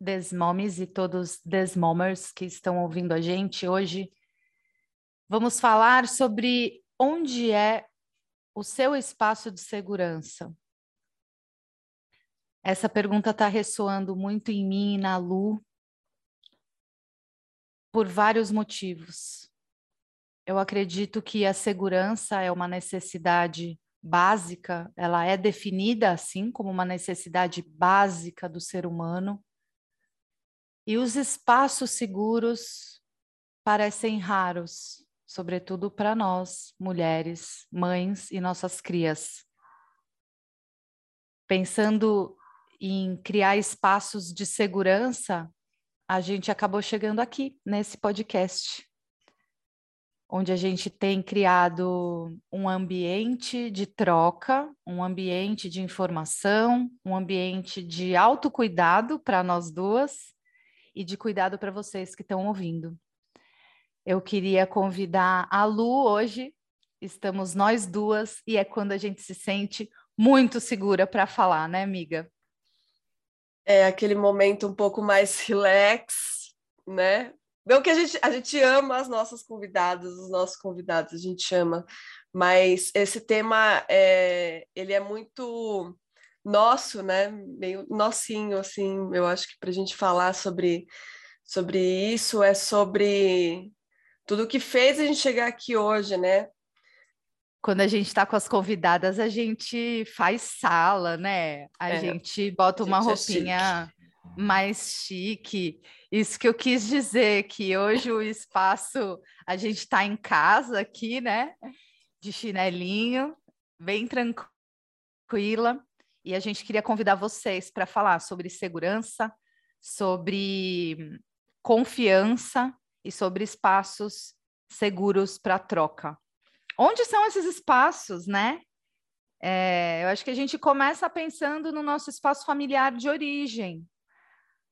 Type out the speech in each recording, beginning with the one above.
desmomes e todos desmomers que estão ouvindo a gente hoje. Vamos falar sobre onde é o seu espaço de segurança. Essa pergunta está ressoando muito em mim e na Lu por vários motivos. Eu acredito que a segurança é uma necessidade básica, ela é definida assim como uma necessidade básica do ser humano. E os espaços seguros parecem raros, sobretudo para nós, mulheres, mães e nossas crias. Pensando em criar espaços de segurança, a gente acabou chegando aqui nesse podcast onde a gente tem criado um ambiente de troca, um ambiente de informação, um ambiente de autocuidado para nós duas e de cuidado para vocês que estão ouvindo. Eu queria convidar a Lu hoje, estamos nós duas, e é quando a gente se sente muito segura para falar, né, amiga? É aquele momento um pouco mais relax, né? Não que a gente, a gente ama as nossas convidadas, os nossos convidados, a gente ama, mas esse tema é, ele é muito nosso, né? Meio nocinho, assim. Eu acho que para a gente falar sobre, sobre isso é sobre tudo que fez a gente chegar aqui hoje, né? Quando a gente está com as convidadas, a gente faz sala, né? A é, gente bota uma gente é roupinha é mais chique. Isso que eu quis dizer, que hoje o espaço, a gente está em casa aqui, né? De chinelinho, bem tranquila. E a gente queria convidar vocês para falar sobre segurança, sobre confiança e sobre espaços seguros para troca. Onde são esses espaços, né? É, eu acho que a gente começa pensando no nosso espaço familiar de origem,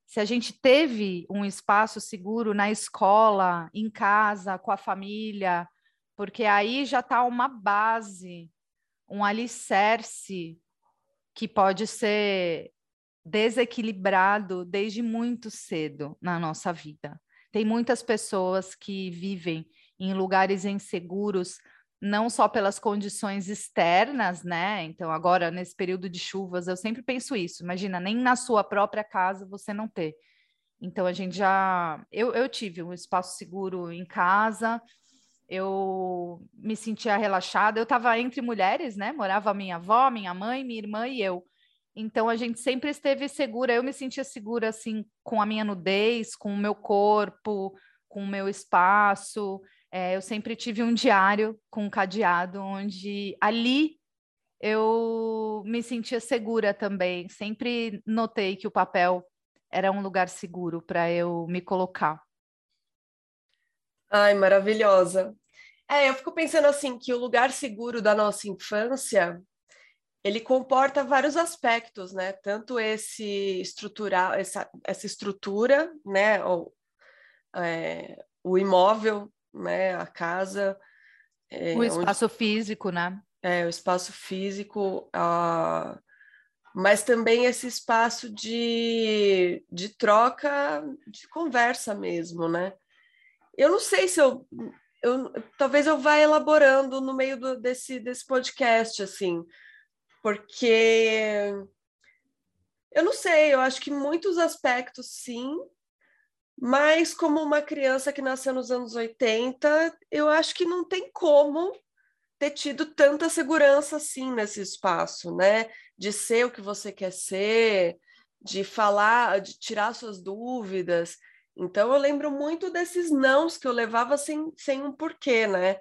se a gente teve um espaço seguro na escola, em casa, com a família, porque aí já está uma base, um alicerce que pode ser desequilibrado desde muito cedo na nossa vida. Tem muitas pessoas que vivem em lugares inseguros não só pelas condições externas, né? Então, agora, nesse período de chuvas, eu sempre penso isso. Imagina, nem na sua própria casa você não ter. Então, a gente já. Eu, eu tive um espaço seguro em casa, eu me sentia relaxada. Eu estava entre mulheres, né? Morava minha avó, minha mãe, minha irmã e eu. Então, a gente sempre esteve segura. Eu me sentia segura, assim, com a minha nudez, com o meu corpo, com o meu espaço. É, eu sempre tive um diário com um cadeado, onde ali eu me sentia segura também. Sempre notei que o papel era um lugar seguro para eu me colocar. Ai, maravilhosa. É, eu fico pensando assim que o lugar seguro da nossa infância ele comporta vários aspectos, né? Tanto esse estrutural, essa, essa estrutura, né? O, é, o imóvel né? A casa. É, o espaço onde... físico, né? É, o espaço físico, uh, mas também esse espaço de, de troca, de conversa mesmo, né? Eu não sei se eu, eu talvez eu vá elaborando no meio do, desse, desse podcast, assim, porque eu não sei, eu acho que muitos aspectos sim, mas como uma criança que nasceu nos anos 80, eu acho que não tem como ter tido tanta segurança assim nesse espaço, né? De ser o que você quer ser, de falar, de tirar suas dúvidas. Então eu lembro muito desses nãos que eu levava sem, sem um porquê, né?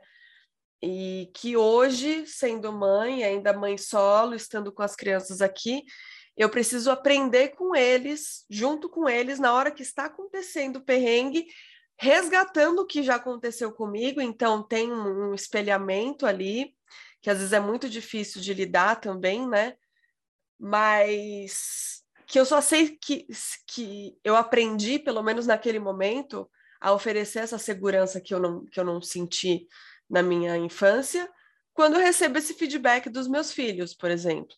E que hoje, sendo mãe, ainda mãe solo, estando com as crianças aqui, eu preciso aprender com eles, junto com eles, na hora que está acontecendo o perrengue, resgatando o que já aconteceu comigo. Então, tem um espelhamento ali, que às vezes é muito difícil de lidar também, né? Mas que eu só sei que, que eu aprendi, pelo menos naquele momento, a oferecer essa segurança que eu não, que eu não senti na minha infância, quando eu recebo esse feedback dos meus filhos, por exemplo,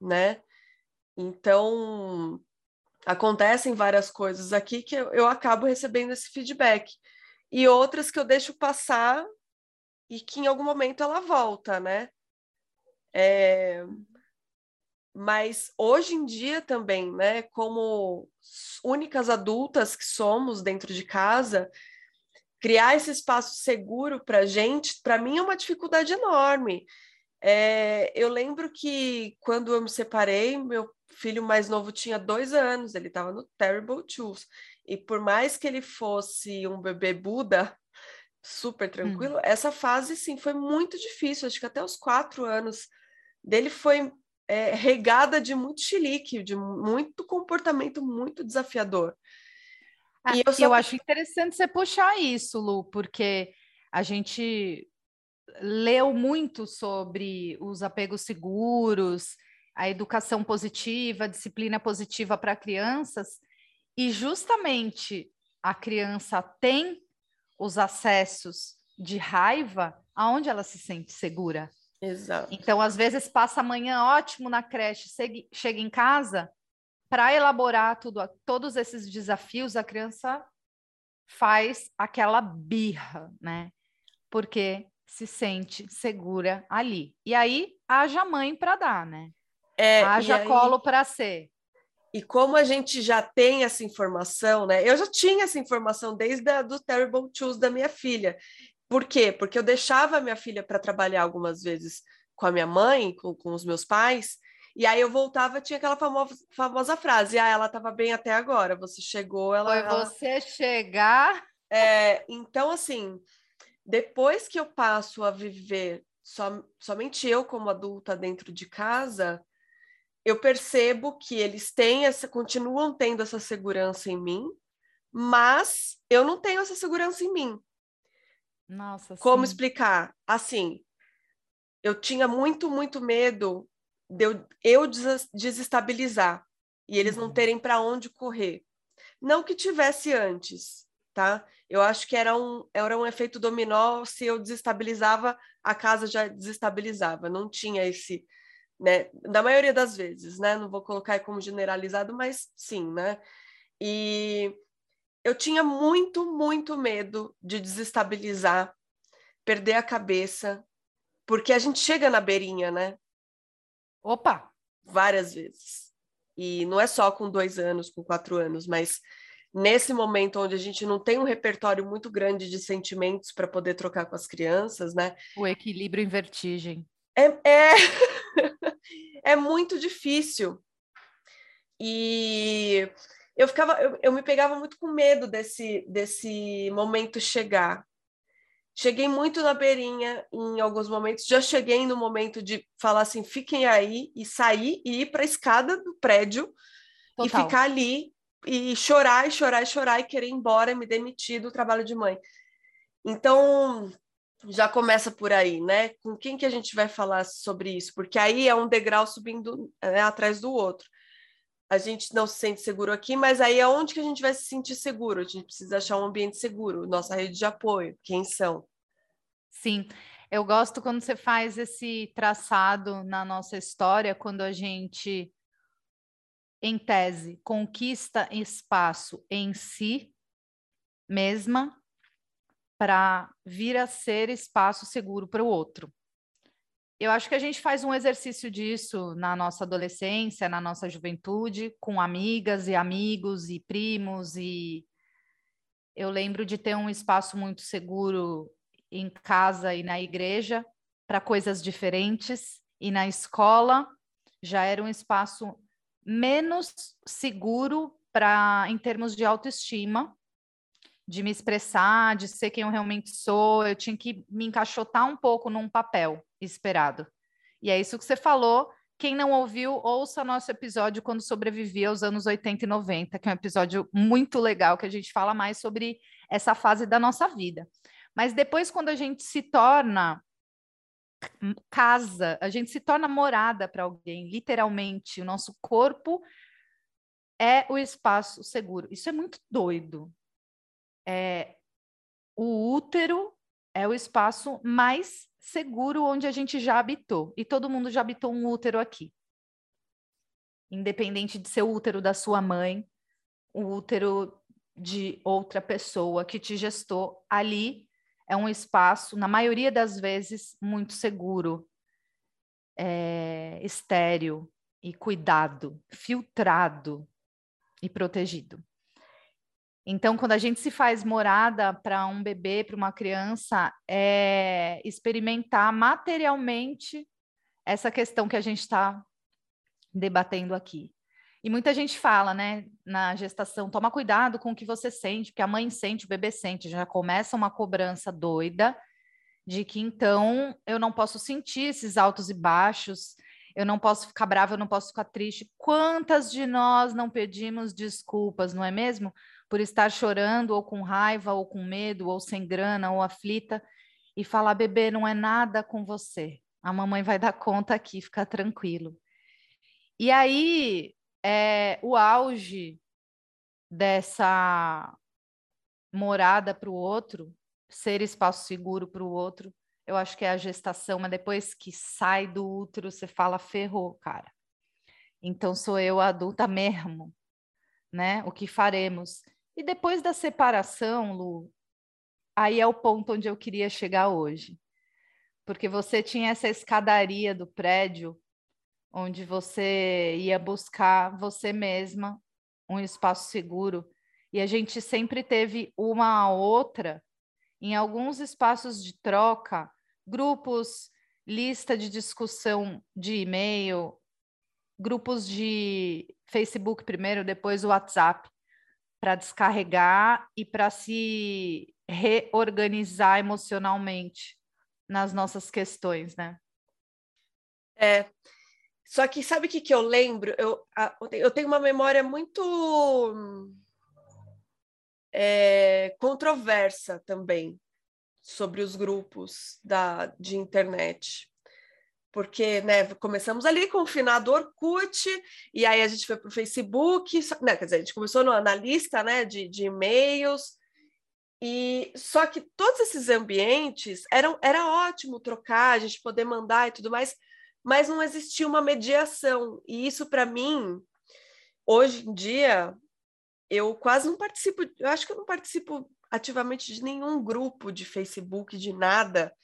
né? Então, acontecem várias coisas aqui que eu, eu acabo recebendo esse feedback. E outras que eu deixo passar e que em algum momento ela volta, né? É... Mas hoje em dia também, né, como únicas adultas que somos dentro de casa, criar esse espaço seguro para gente, para mim é uma dificuldade enorme. É, eu lembro que quando eu me separei, meu filho mais novo tinha dois anos, ele estava no Terrible Twos. E por mais que ele fosse um bebê Buda, super tranquilo, hum. essa fase, sim, foi muito difícil. Acho que até os quatro anos dele foi é, regada de muito chilique, de muito comportamento muito desafiador. Ah, e eu, eu acho interessante você puxar isso, Lu, porque a gente leu muito sobre os apegos seguros, a educação positiva, a disciplina positiva para crianças, e justamente a criança tem os acessos de raiva aonde ela se sente segura. Exato. Então, às vezes, passa a manhã ótimo na creche, chega em casa, para elaborar tudo, todos esses desafios, a criança faz aquela birra, né? Porque se sente segura ali. E aí, haja mãe para dar, né? É, haja aí... colo para ser. E como a gente já tem essa informação, né? Eu já tinha essa informação desde a, do Terrible Twos da minha filha. Por quê? Porque eu deixava a minha filha para trabalhar algumas vezes com a minha mãe, com, com os meus pais, e aí eu voltava, tinha aquela famosa, famosa frase: ah, ela estava bem até agora, você chegou, ela. Foi ela... você chegar. É, então, assim, depois que eu passo a viver som, somente eu como adulta dentro de casa, eu percebo que eles têm essa, continuam tendo essa segurança em mim, mas eu não tenho essa segurança em mim. Nossa, Como sim. explicar? Assim, eu tinha muito, muito medo de eu, eu desestabilizar e eles uhum. não terem para onde correr. Não que tivesse antes, tá? Eu acho que era um, era um efeito dominó, se eu desestabilizava, a casa já desestabilizava, não tinha esse, né? Da maioria das vezes, né? Não vou colocar como generalizado, mas sim, né? E eu tinha muito, muito medo de desestabilizar, perder a cabeça, porque a gente chega na beirinha, né? Opa! Várias vezes. E não é só com dois anos, com quatro anos, mas nesse momento onde a gente não tem um repertório muito grande de sentimentos para poder trocar com as crianças, né? O equilíbrio em vertigem. É, é... é muito difícil. E eu ficava, eu, eu me pegava muito com medo desse, desse momento chegar. Cheguei muito na beirinha em alguns momentos, já cheguei no momento de falar assim, fiquem aí e sair e ir para a escada do prédio Total. e ficar ali e chorar e chorar e chorar e querer ir embora, me demitir do trabalho de mãe. Então, já começa por aí, né? Com quem que a gente vai falar sobre isso? Porque aí é um degrau subindo né, atrás do outro a gente não se sente seguro aqui, mas aí é onde que a gente vai se sentir seguro? A gente precisa achar um ambiente seguro, nossa rede de apoio, quem são? Sim, eu gosto quando você faz esse traçado na nossa história, quando a gente, em tese, conquista espaço em si mesma para vir a ser espaço seguro para o outro. Eu acho que a gente faz um exercício disso na nossa adolescência, na nossa juventude, com amigas e amigos e primos e eu lembro de ter um espaço muito seguro em casa e na igreja para coisas diferentes. E na escola já era um espaço menos seguro para em termos de autoestima, de me expressar, de ser quem eu realmente sou, eu tinha que me encaixotar um pouco num papel esperado. E é isso que você falou, quem não ouviu, ouça nosso episódio quando sobrevivia aos anos 80 e 90, que é um episódio muito legal, que a gente fala mais sobre essa fase da nossa vida. Mas depois, quando a gente se torna casa, a gente se torna morada para alguém, literalmente, o nosso corpo é o espaço seguro. Isso é muito doido. É, o útero é o espaço mais seguro onde a gente já habitou. E todo mundo já habitou um útero aqui. Independente de ser o útero da sua mãe, o útero de outra pessoa que te gestou, ali é um espaço, na maioria das vezes, muito seguro, é, estéreo e cuidado, filtrado e protegido. Então, quando a gente se faz morada para um bebê, para uma criança, é experimentar materialmente essa questão que a gente está debatendo aqui. E muita gente fala, né, na gestação, toma cuidado com o que você sente, porque a mãe sente, o bebê sente, já começa uma cobrança doida de que então eu não posso sentir esses altos e baixos, eu não posso ficar brava, eu não posso ficar triste. Quantas de nós não pedimos desculpas, não é mesmo? Por estar chorando, ou com raiva, ou com medo, ou sem grana, ou aflita, e falar, bebê, não é nada com você. A mamãe vai dar conta aqui, fica tranquilo. E aí, é, o auge dessa morada para o outro, ser espaço seguro para o outro, eu acho que é a gestação, mas depois que sai do útero, você fala, ferrou, cara. Então sou eu adulta mesmo, né? O que faremos? E depois da separação, Lu, aí é o ponto onde eu queria chegar hoje. Porque você tinha essa escadaria do prédio onde você ia buscar você mesma um espaço seguro. E a gente sempre teve uma outra em alguns espaços de troca, grupos, lista de discussão de e-mail, grupos de Facebook primeiro, depois o WhatsApp, para descarregar e para se reorganizar emocionalmente nas nossas questões, né? É. Só que sabe o que, que eu lembro? Eu, eu tenho uma memória muito é, controversa também sobre os grupos da, de internet. Porque né, começamos ali com o finado Orkut, e aí a gente foi para o Facebook, né, quer dizer, a gente começou no, na lista né, de, de e-mails, e só que todos esses ambientes eram era ótimo trocar, a gente poder mandar e tudo mais, mas não existia uma mediação. E isso para mim, hoje em dia, eu quase não participo, eu acho que eu não participo ativamente de nenhum grupo de Facebook, de nada,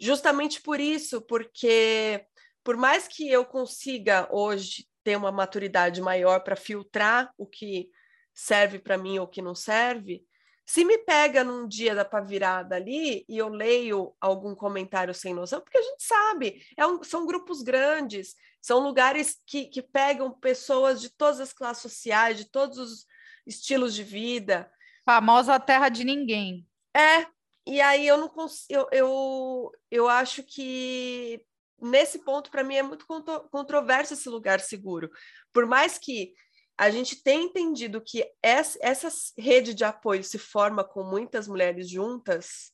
justamente por isso, porque por mais que eu consiga hoje ter uma maturidade maior para filtrar o que serve para mim ou o que não serve, se me pega num dia da pavirada ali e eu leio algum comentário sem noção, porque a gente sabe, é um, são grupos grandes, são lugares que, que pegam pessoas de todas as classes sociais, de todos os estilos de vida. Famosa terra de ninguém. É, e aí eu não consigo, eu, eu, eu acho que nesse ponto, para mim, é muito controverso esse lugar seguro. Por mais que a gente tenha entendido que essa, essa rede de apoio se forma com muitas mulheres juntas,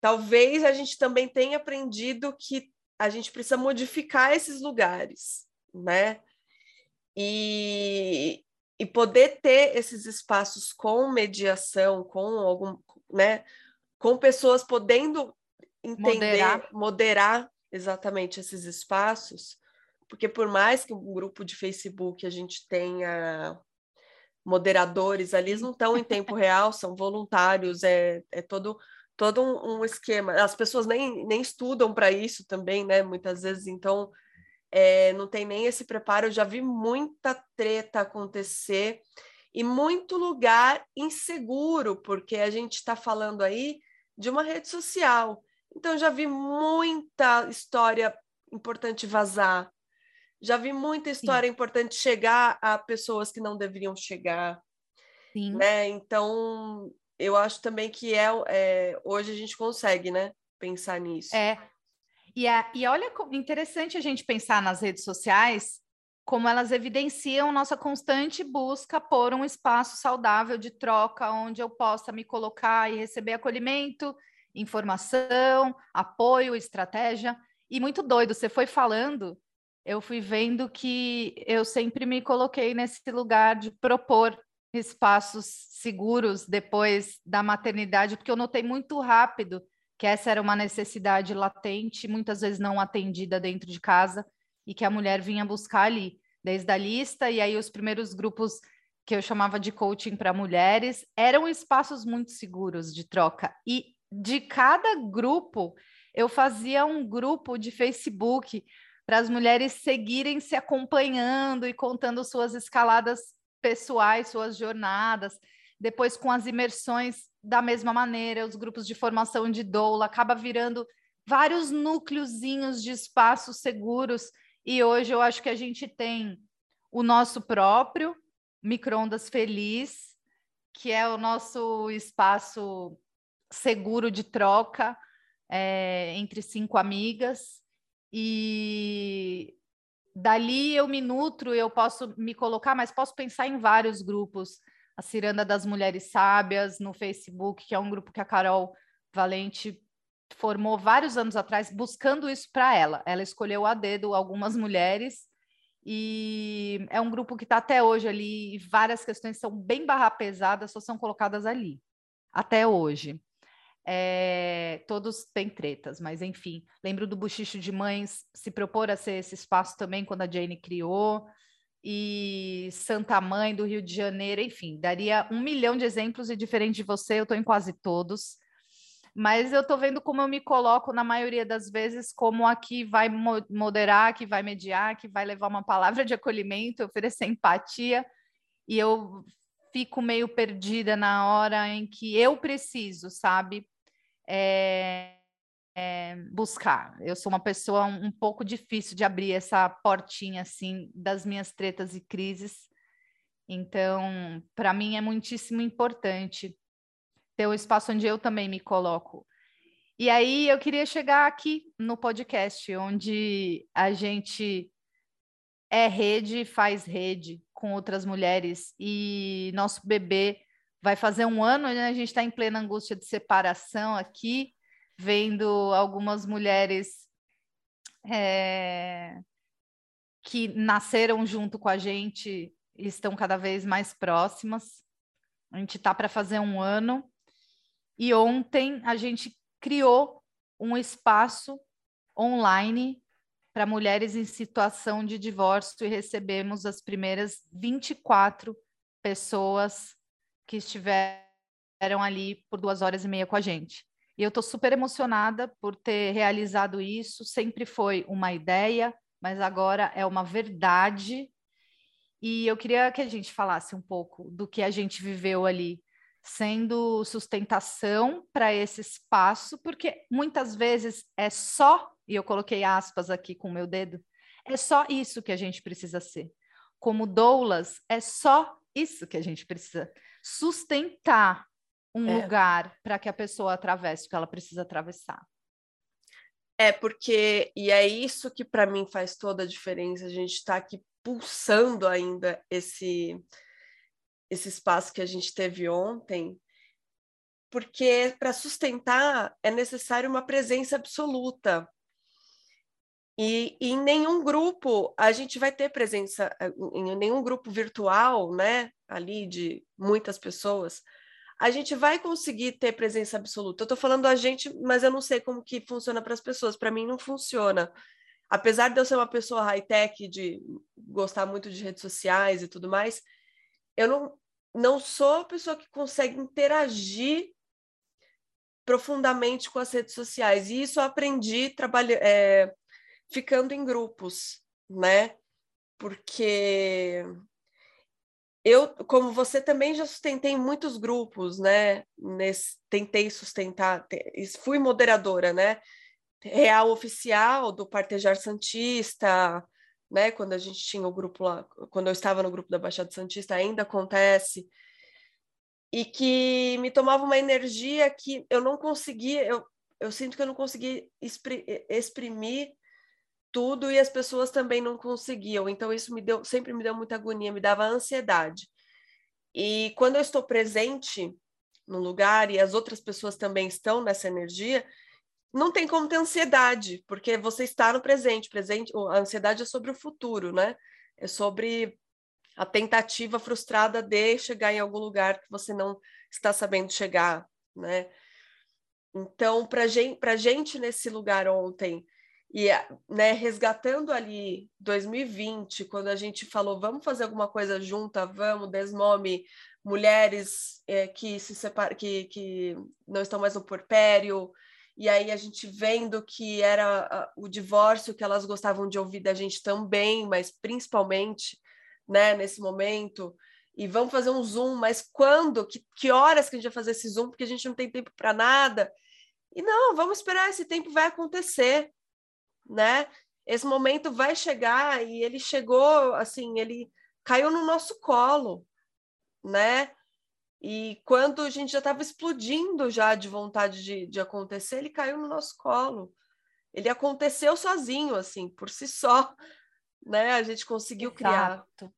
talvez a gente também tenha aprendido que a gente precisa modificar esses lugares, né? E, e poder ter esses espaços com mediação, com algum, né, com pessoas podendo entender, moderar, moderar exatamente esses espaços, porque por mais que um grupo de Facebook a gente tenha moderadores ali, eles não estão em tempo real, são voluntários, é, é todo todo um, um esquema. As pessoas nem, nem estudam para isso também, né? Muitas vezes, então é, não tem nem esse preparo. Eu já vi muita treta acontecer e muito lugar inseguro, porque a gente está falando aí de uma rede social. Então, já vi muita história importante vazar, já vi muita história Sim. importante chegar a pessoas que não deveriam chegar. Sim. Né? Então, eu acho também que é, é, hoje a gente consegue né, pensar nisso. É, E, a, e olha, interessante a gente pensar nas redes sociais como elas evidenciam nossa constante busca por um espaço saudável de troca, onde eu possa me colocar e receber acolhimento, informação, apoio, estratégia. E muito doido, você foi falando, eu fui vendo que eu sempre me coloquei nesse lugar de propor espaços seguros depois da maternidade, porque eu notei muito rápido que essa era uma necessidade latente, muitas vezes não atendida dentro de casa, e que a mulher vinha buscar ali, desde a lista, e aí os primeiros grupos que eu chamava de coaching para mulheres eram espaços muito seguros de troca. E de cada grupo, eu fazia um grupo de Facebook para as mulheres seguirem se acompanhando e contando suas escaladas pessoais, suas jornadas. Depois, com as imersões, da mesma maneira, os grupos de formação de doula acaba virando vários núcleozinhos de espaços seguros. E hoje eu acho que a gente tem o nosso próprio microondas feliz, que é o nosso espaço seguro de troca é, entre cinco amigas. E dali eu me nutro, eu posso me colocar, mas posso pensar em vários grupos. A Ciranda das Mulheres Sábias no Facebook, que é um grupo que a Carol Valente formou vários anos atrás, buscando isso para ela. Ela escolheu a dedo algumas mulheres e é um grupo que está até hoje ali, várias questões são bem barra pesadas, só são colocadas ali, até hoje. É, todos têm tretas, mas enfim, lembro do Buchicho de Mães se propor a ser esse espaço também quando a Jane criou, e Santa Mãe do Rio de Janeiro, enfim, daria um milhão de exemplos e diferente de você, eu estou em quase todos. Mas eu estou vendo como eu me coloco na maioria das vezes como a que vai moderar, que vai mediar, que vai levar uma palavra de acolhimento, oferecer empatia, e eu fico meio perdida na hora em que eu preciso, sabe? é, é, buscar. Eu sou uma pessoa um, um, pouco difícil de abrir essa portinha assim das minhas tretas e crises. Então, para mim é muitíssimo importante ter um espaço onde eu também me coloco. E aí eu queria chegar aqui no podcast, onde a gente é rede, faz rede com outras mulheres e nosso bebê vai fazer um ano, né? a gente está em plena angústia de separação aqui, vendo algumas mulheres é, que nasceram junto com a gente estão cada vez mais próximas. A gente está para fazer um ano. E ontem a gente criou um espaço online para mulheres em situação de divórcio e recebemos as primeiras 24 pessoas que estiveram ali por duas horas e meia com a gente. E eu estou super emocionada por ter realizado isso. Sempre foi uma ideia, mas agora é uma verdade. E eu queria que a gente falasse um pouco do que a gente viveu ali, sendo sustentação para esse espaço, porque muitas vezes é só, e eu coloquei aspas aqui com o meu dedo, é só isso que a gente precisa ser. Como doulas, é só isso que a gente precisa sustentar um é. lugar para que a pessoa atravesse o que ela precisa atravessar. É porque, e é isso que para mim faz toda a diferença, a gente está aqui pulsando ainda esse, esse espaço que a gente teve ontem, porque para sustentar é necessário uma presença absoluta. E, e, em nenhum grupo a gente vai ter presença, eh, em nenhum grupo virtual, né, ali de muitas pessoas, a gente vai conseguir ter presença absoluta. Eu estou falando a gente, mas eu não sei como que funciona para as pessoas. Para mim não funciona. Apesar de eu ser uma pessoa high-tech, de gostar muito de redes sociais e tudo mais, eu não, não sou a pessoa que consegue interagir profundamente com as redes sociais. E isso eu aprendi trabalhando. É, ficando em grupos, né? Porque eu, como você também já sustentei muitos grupos, né? Nesse, tentei sustentar, fui moderadora, né? Real oficial do Partejar Santista, né? Quando a gente tinha o grupo lá, quando eu estava no grupo da Baixada Santista, ainda acontece. E que me tomava uma energia que eu não conseguia, eu, eu sinto que eu não consegui exprimir tudo e as pessoas também não conseguiam. Então isso me deu, sempre me deu muita agonia, me dava ansiedade. E quando eu estou presente no lugar e as outras pessoas também estão nessa energia, não tem como ter ansiedade, porque você está no presente. Presente, a ansiedade é sobre o futuro, né? É sobre a tentativa frustrada de chegar em algum lugar que você não está sabendo chegar, né? Então, para gente, a gente nesse lugar ontem, e né, resgatando ali 2020, quando a gente falou, vamos fazer alguma coisa junta, vamos, desmome mulheres é, que se separam, que, que não estão mais no porpério, e aí a gente vendo que era o divórcio que elas gostavam de ouvir da gente também, mas principalmente né, nesse momento, e vamos fazer um Zoom, mas quando? Que, que horas que a gente vai fazer esse Zoom? Porque a gente não tem tempo para nada. E não, vamos esperar, esse tempo vai acontecer, né? Esse momento vai chegar e ele chegou, assim, ele caiu no nosso colo, né? E quando a gente já estava explodindo já de vontade de, de acontecer, ele caiu no nosso colo. Ele aconteceu sozinho, assim, por si só, né? A gente conseguiu Exato. criar.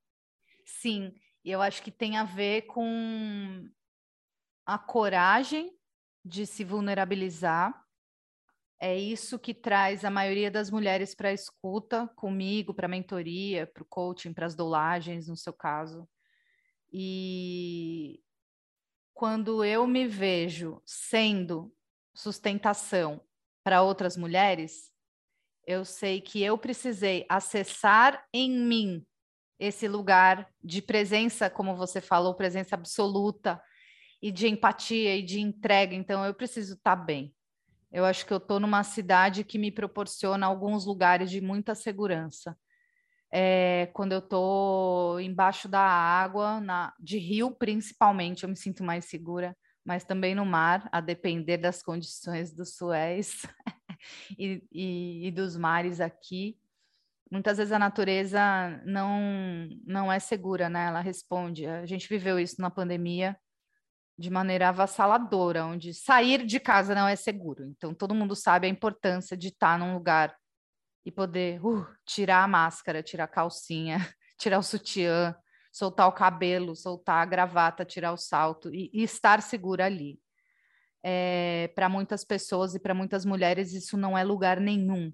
Sim, e eu acho que tem a ver com a coragem de se vulnerabilizar. É isso que traz a maioria das mulheres para a escuta comigo, para a mentoria, para o coaching, para as dolagens, no seu caso. E quando eu me vejo sendo sustentação para outras mulheres, eu sei que eu precisei acessar em mim esse lugar de presença, como você falou, presença absoluta e de empatia e de entrega. Então, eu preciso estar tá bem. Eu acho que eu estou numa cidade que me proporciona alguns lugares de muita segurança. É, quando eu estou embaixo da água, na, de rio principalmente, eu me sinto mais segura, mas também no mar, a depender das condições do Suez e, e, e dos mares aqui muitas vezes a natureza não não é segura, né? Ela responde. A gente viveu isso na pandemia de maneira avassaladora, onde sair de casa não é seguro. Então todo mundo sabe a importância de estar num lugar e poder uh, tirar a máscara, tirar a calcinha, tirar o sutiã, soltar o cabelo, soltar a gravata, tirar o salto e, e estar segura ali. É, para muitas pessoas e para muitas mulheres isso não é lugar nenhum.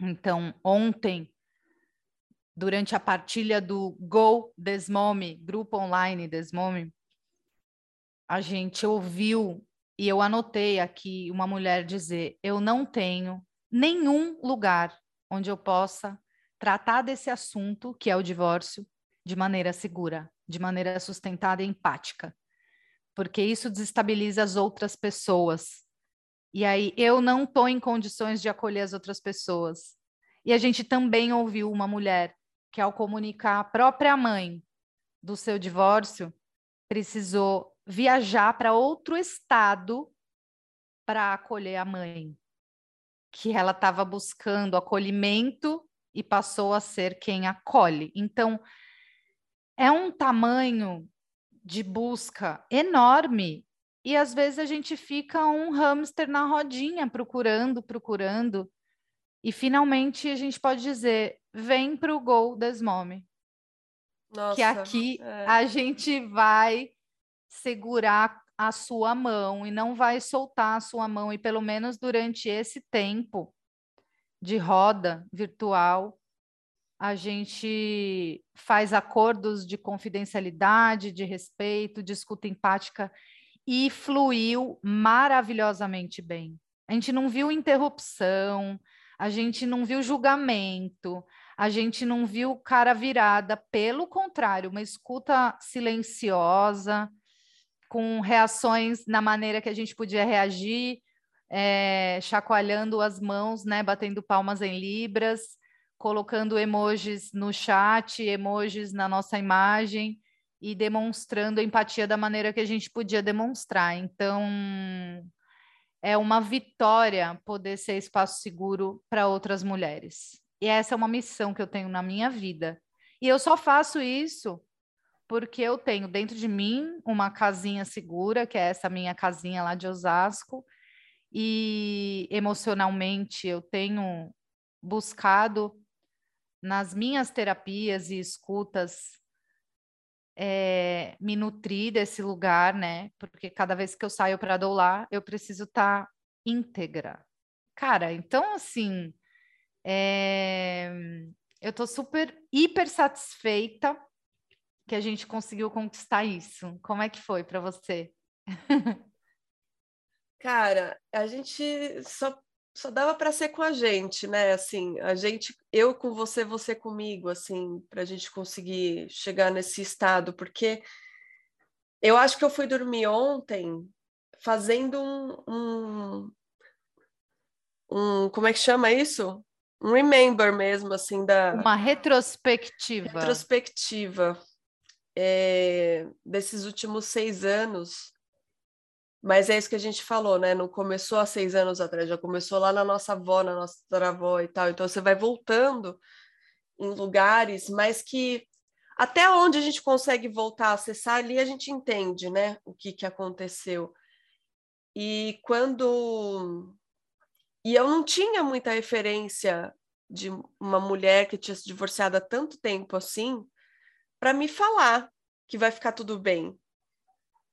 Então, ontem, durante a partilha do Go Desmome, grupo online Desmome, a gente ouviu e eu anotei aqui uma mulher dizer: Eu não tenho nenhum lugar onde eu possa tratar desse assunto, que é o divórcio, de maneira segura, de maneira sustentada e empática, porque isso desestabiliza as outras pessoas. E aí eu não estou em condições de acolher as outras pessoas. E a gente também ouviu uma mulher que, ao comunicar a própria mãe do seu divórcio, precisou viajar para outro estado para acolher a mãe, que ela estava buscando acolhimento e passou a ser quem acolhe. Então, é um tamanho de busca enorme e às vezes a gente fica um hamster na rodinha, procurando, procurando. E finalmente a gente pode dizer: vem para o Gol Desmome. Nossa, que aqui é. a gente vai segurar a sua mão e não vai soltar a sua mão, e pelo menos durante esse tempo de roda virtual, a gente faz acordos de confidencialidade, de respeito, de escuta empática e fluiu maravilhosamente bem. A gente não viu interrupção, a gente não viu julgamento, a gente não viu cara virada, pelo contrário, uma escuta silenciosa, com reações na maneira que a gente podia reagir, é, chacoalhando as mãos, né, batendo palmas em libras, colocando emojis no chat, emojis na nossa imagem e demonstrando empatia da maneira que a gente podia demonstrar. Então, é uma vitória poder ser espaço seguro para outras mulheres. E essa é uma missão que eu tenho na minha vida. E eu só faço isso porque eu tenho dentro de mim uma casinha segura, que é essa minha casinha lá de Osasco, e emocionalmente eu tenho buscado nas minhas terapias e escutas é, me nutrir desse lugar, né? Porque cada vez que eu saio para doular, eu preciso estar tá íntegra. Cara, então assim, é, eu estou super hiper satisfeita que a gente conseguiu conquistar isso. Como é que foi para você? Cara, a gente só só dava para ser com a gente, né? Assim, a gente, eu com você, você comigo, assim, para a gente conseguir chegar nesse estado, porque eu acho que eu fui dormir ontem fazendo um, um, um como é que chama isso? Um remember mesmo, assim, da uma retrospectiva. Retrospectiva é, desses últimos seis anos mas é isso que a gente falou, né? Não começou há seis anos atrás, já começou lá na nossa avó, na nossa avó e tal. Então você vai voltando em lugares, mas que até onde a gente consegue voltar a acessar ali, a gente entende, né? O que, que aconteceu. E quando. E eu não tinha muita referência de uma mulher que tinha se divorciado há tanto tempo assim, para me falar que vai ficar tudo bem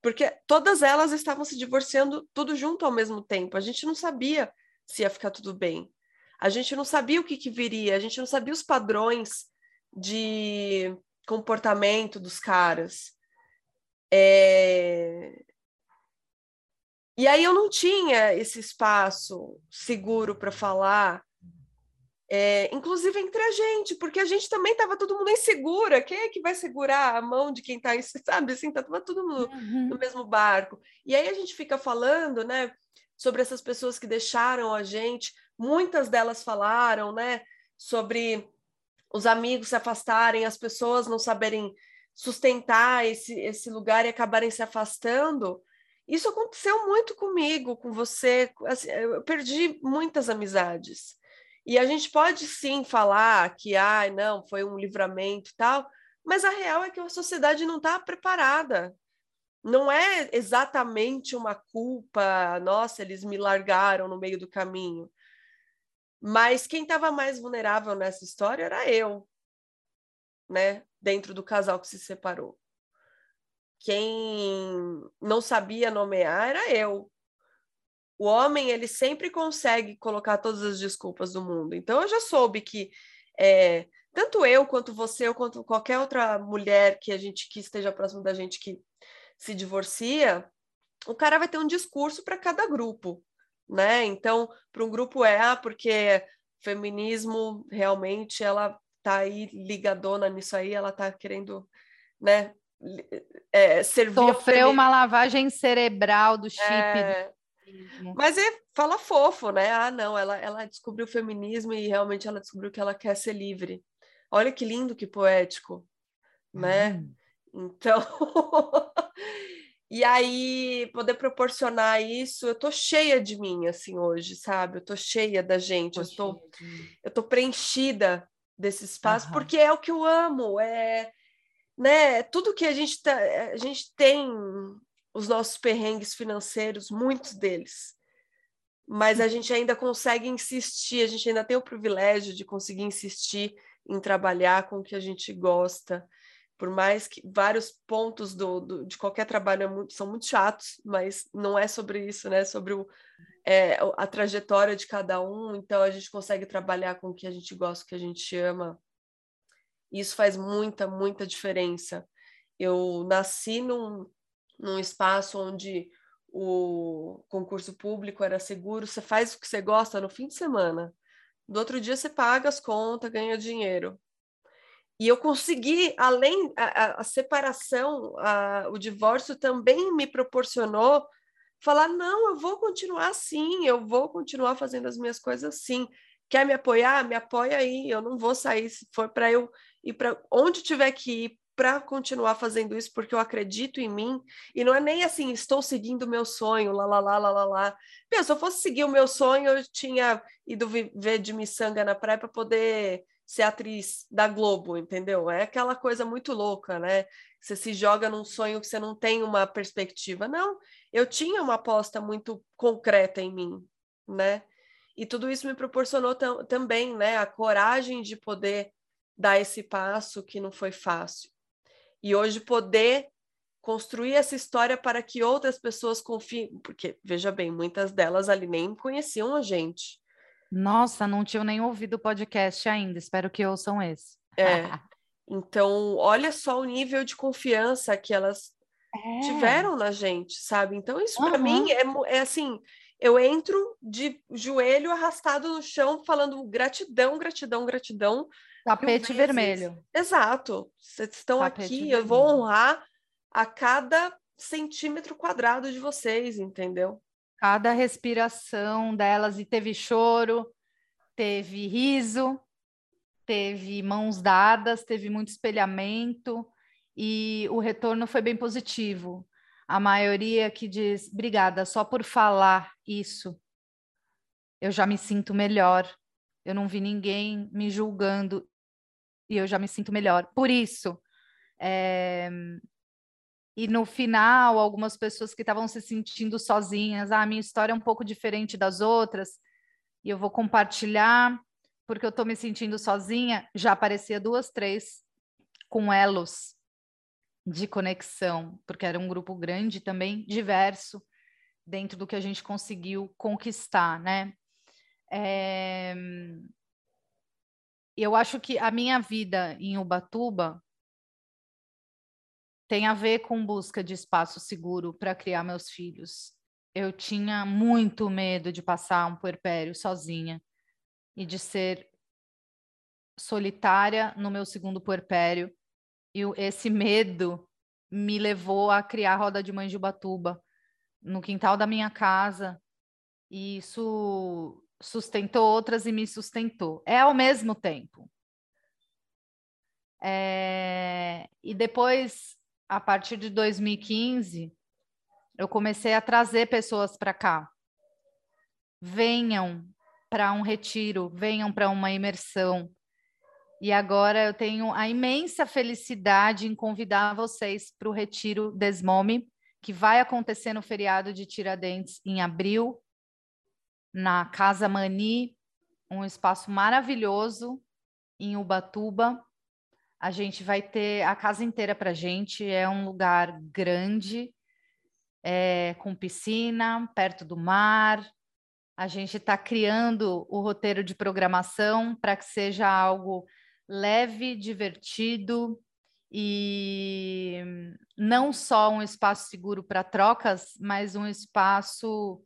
porque todas elas estavam se divorciando tudo junto ao mesmo tempo. A gente não sabia se ia ficar tudo bem. A gente não sabia o que, que viria, a gente não sabia os padrões de comportamento dos caras. É... E aí eu não tinha esse espaço seguro para falar é, inclusive entre a gente, porque a gente também estava todo mundo insegura. Quem é que vai segurar a mão de quem está, sabe? Assim, estava todo mundo uhum. no mesmo barco. E aí a gente fica falando, né, sobre essas pessoas que deixaram a gente. Muitas delas falaram, né, sobre os amigos se afastarem, as pessoas não saberem sustentar esse, esse lugar e acabarem se afastando. Isso aconteceu muito comigo, com você. Assim, eu perdi muitas amizades. E a gente pode sim falar que, ah, não, foi um livramento e tal, mas a real é que a sociedade não está preparada. Não é exatamente uma culpa, nossa, eles me largaram no meio do caminho. Mas quem estava mais vulnerável nessa história era eu, né? Dentro do casal que se separou. Quem não sabia nomear era eu o homem ele sempre consegue colocar todas as desculpas do mundo. Então eu já soube que é, tanto eu quanto você ou quanto qualquer outra mulher que a gente que esteja próximo da gente que se divorcia, o cara vai ter um discurso para cada grupo, né? Então, para um grupo é ah, porque feminismo realmente ela tá aí ligadona nisso aí, ela tá querendo, né, é, servir Sofreu uma lavagem cerebral do chip é, mas é, fala fofo, né? Ah, não, ela, ela descobriu o feminismo e realmente ela descobriu que ela quer ser livre. Olha que lindo, que poético, né? Hum. Então, e aí poder proporcionar isso, eu tô cheia de mim assim hoje, sabe? Eu tô cheia da gente, eu tô, eu tô preenchida desse espaço uhum. porque é o que eu amo, é né, tudo que a gente tá, a gente tem os nossos perrengues financeiros, muitos deles. Mas a gente ainda consegue insistir, a gente ainda tem o privilégio de conseguir insistir em trabalhar com o que a gente gosta. Por mais que vários pontos do, do de qualquer trabalho é muito, são muito chatos, mas não é sobre isso, né? É sobre o, é, a trajetória de cada um. Então a gente consegue trabalhar com o que a gente gosta, o que a gente ama. Isso faz muita, muita diferença. Eu nasci num, num espaço onde o concurso público era seguro, você faz o que você gosta no fim de semana. Do outro dia você paga as contas, ganha dinheiro. E eu consegui, além a, a separação, a, o divórcio também me proporcionou falar: não, eu vou continuar assim, eu vou continuar fazendo as minhas coisas assim. Quer me apoiar? Me apoia aí. Eu não vou sair se for para eu ir para onde tiver que ir para continuar fazendo isso porque eu acredito em mim e não é nem assim estou seguindo o meu sonho lá lá lá lá lá lá se eu fosse seguir o meu sonho eu tinha ido viver de miçanga na praia para poder ser atriz da Globo, entendeu? É aquela coisa muito louca, né? Você se joga num sonho que você não tem uma perspectiva. Não, eu tinha uma aposta muito concreta em mim, né? E tudo isso me proporcionou também, né, a coragem de poder dar esse passo que não foi fácil. E hoje poder construir essa história para que outras pessoas confiem, porque veja bem, muitas delas ali nem conheciam a gente. Nossa, não tinham nem ouvido o podcast ainda, espero que ouçam esse. É. Então, olha só o nível de confiança que elas é. tiveram na gente, sabe? Então, isso uhum. para mim é, é assim, eu entro de joelho arrastado no chão, falando gratidão, gratidão, gratidão. Tapete vermelho. Exato. Vocês estão Tapete aqui, vermelho. eu vou honrar a cada centímetro quadrado de vocês, entendeu? Cada respiração delas, e teve choro, teve riso, teve mãos dadas, teve muito espelhamento, e o retorno foi bem positivo a maioria que diz obrigada só por falar isso. Eu já me sinto melhor. Eu não vi ninguém me julgando e eu já me sinto melhor. Por isso, é... e no final, algumas pessoas que estavam se sentindo sozinhas, ah, a minha história é um pouco diferente das outras, e eu vou compartilhar porque eu estou me sentindo sozinha. Já aparecia duas, três com elos de conexão, porque era um grupo grande também, diverso, dentro do que a gente conseguiu conquistar, né? É... Eu acho que a minha vida em Ubatuba tem a ver com busca de espaço seguro para criar meus filhos. Eu tinha muito medo de passar um puerpério sozinha e de ser solitária no meu segundo puerpério e esse medo me levou a criar a roda de mães de Ubatuba no quintal da minha casa. E isso sustentou outras e me sustentou. É ao mesmo tempo. É... E depois, a partir de 2015, eu comecei a trazer pessoas para cá. Venham para um retiro, venham para uma imersão, e agora eu tenho a imensa felicidade em convidar vocês para o Retiro Desmome, que vai acontecer no feriado de Tiradentes em abril, na Casa Mani, um espaço maravilhoso em Ubatuba. A gente vai ter a casa inteira para gente, é um lugar grande, é, com piscina, perto do mar. A gente está criando o roteiro de programação para que seja algo leve, divertido e não só um espaço seguro para trocas, mas um espaço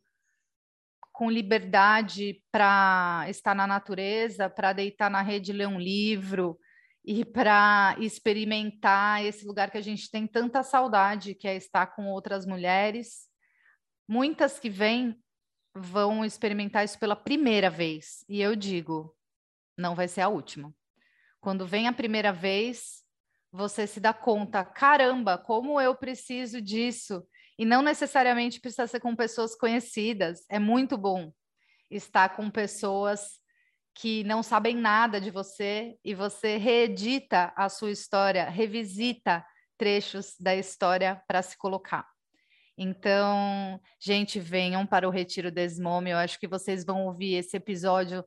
com liberdade para estar na natureza, para deitar na rede ler um livro e para experimentar esse lugar que a gente tem tanta saudade, que é estar com outras mulheres. Muitas que vêm vão experimentar isso pela primeira vez, e eu digo, não vai ser a última. Quando vem a primeira vez, você se dá conta, caramba, como eu preciso disso. E não necessariamente precisa ser com pessoas conhecidas. É muito bom estar com pessoas que não sabem nada de você e você reedita a sua história, revisita trechos da história para se colocar. Então, gente, venham para o Retiro Desmome. Eu acho que vocês vão ouvir esse episódio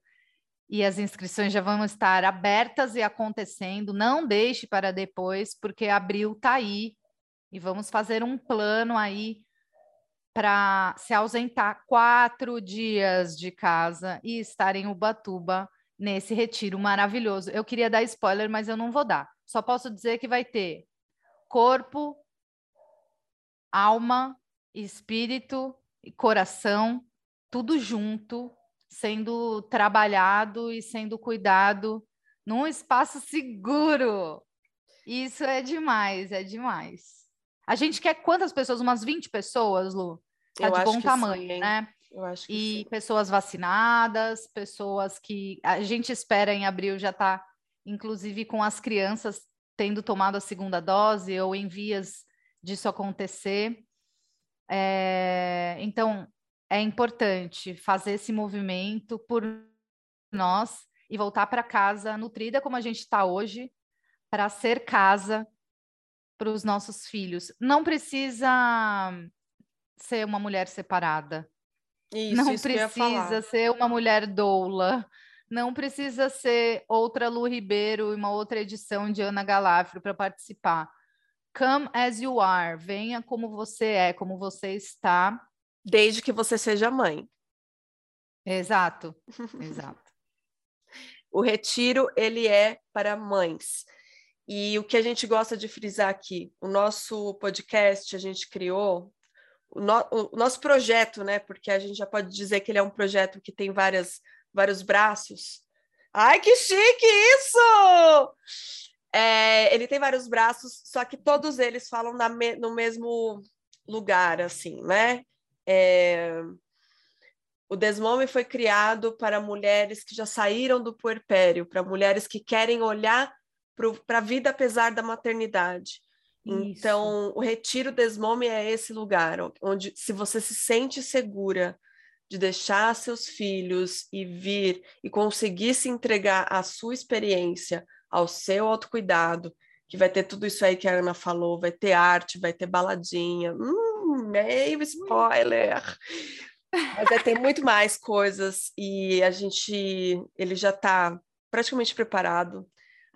e as inscrições já vão estar abertas e acontecendo. Não deixe para depois, porque abril está aí e vamos fazer um plano aí para se ausentar quatro dias de casa e estar em Ubatuba nesse retiro maravilhoso. Eu queria dar spoiler, mas eu não vou dar. Só posso dizer que vai ter corpo, alma, espírito e coração, tudo junto sendo trabalhado e sendo cuidado num espaço seguro. Isso é demais, é demais. A gente quer quantas pessoas? Umas 20 pessoas, Lu? Tá Eu de bom tamanho, sim, né? Eu acho que e sim. pessoas vacinadas, pessoas que a gente espera em abril já tá, inclusive com as crianças tendo tomado a segunda dose ou em vias disso acontecer. É, então, é importante fazer esse movimento por nós e voltar para casa nutrida como a gente está hoje, para ser casa para os nossos filhos. Não precisa ser uma mulher separada. Isso, não isso precisa ser uma mulher doula. Não precisa ser outra Lu Ribeiro e uma outra edição de Ana Galafro para participar. Come as you are. Venha como você é, como você está. Desde que você seja mãe. Exato, exato. o retiro, ele é para mães. E o que a gente gosta de frisar aqui, o nosso podcast a gente criou, o, no, o, nosso projeto, né? Porque a gente já pode dizer que ele é um projeto que tem várias, vários braços. Ai, que chique isso! É, ele tem vários braços, só que todos eles falam na no mesmo lugar, assim, né? É, o Desmome foi criado para mulheres que já saíram do puerpério, para mulheres que querem olhar para a vida apesar da maternidade. Isso. Então, o Retiro Desmome é esse lugar onde, se você se sente segura de deixar seus filhos e vir e conseguir se entregar à sua experiência, ao seu autocuidado, que vai ter tudo isso aí que a Ana falou, vai ter arte, vai ter baladinha, hum, meio spoiler. Mas é, tem muito mais coisas e a gente, ele já está praticamente preparado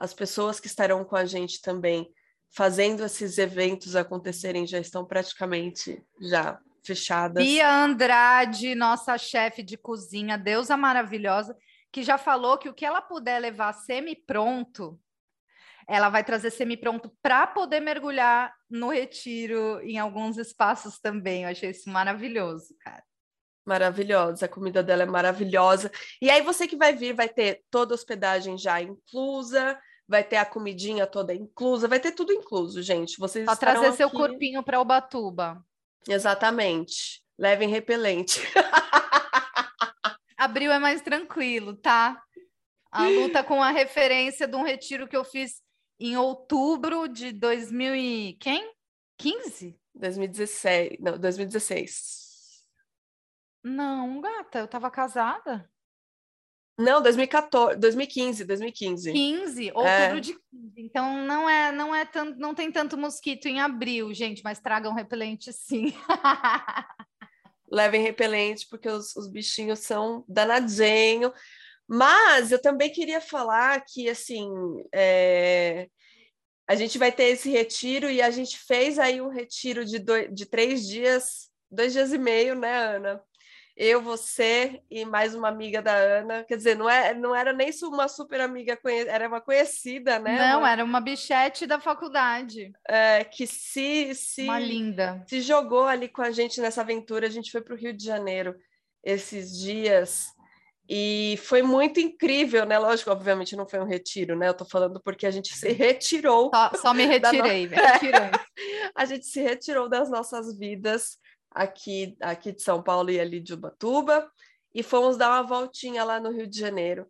as pessoas que estarão com a gente também fazendo esses eventos acontecerem já estão praticamente já fechadas. Bia Andrade, nossa chefe de cozinha, deusa maravilhosa, que já falou que o que ela puder levar semi-pronto, ela vai trazer semi-pronto para poder mergulhar no retiro em alguns espaços também. Eu achei isso maravilhoso, cara. Maravilhosa, a comida dela é maravilhosa. E aí você que vai vir vai ter toda a hospedagem já inclusa, vai ter a comidinha toda inclusa, vai ter tudo incluso, gente. Vocês Só trazer aqui... seu corpinho para Ubatuba. Exatamente. Levem repelente. Abril é mais tranquilo, tá? A luta com a referência de um retiro que eu fiz em outubro de 2000 e quem? 15? 2016, não, 2016. Não, gata, eu tava casada. Não, 2014, 2015, 2015. 15, outubro é. de 15. Então não é, não é tanto, não tem tanto mosquito em abril, gente, mas tragam repelente sim. Levem repelente porque os, os bichinhos são danadinho. Mas eu também queria falar que assim, é... a gente vai ter esse retiro e a gente fez aí um retiro de, dois, de três dias, dois dias e meio, né, Ana? Eu, você e mais uma amiga da Ana. Quer dizer, não, é, não era nem uma super amiga, era uma conhecida, né? Não, uma... era uma bichete da faculdade. É, que se, se. Uma linda. Se jogou ali com a gente nessa aventura. A gente foi para o Rio de Janeiro esses dias. E foi muito incrível, né? Lógico, obviamente não foi um retiro, né? Eu tô falando porque a gente se retirou. Só, só me retirei, no... a gente se retirou das nossas vidas aqui, aqui de São Paulo e ali de Ubatuba, e fomos dar uma voltinha lá no Rio de Janeiro.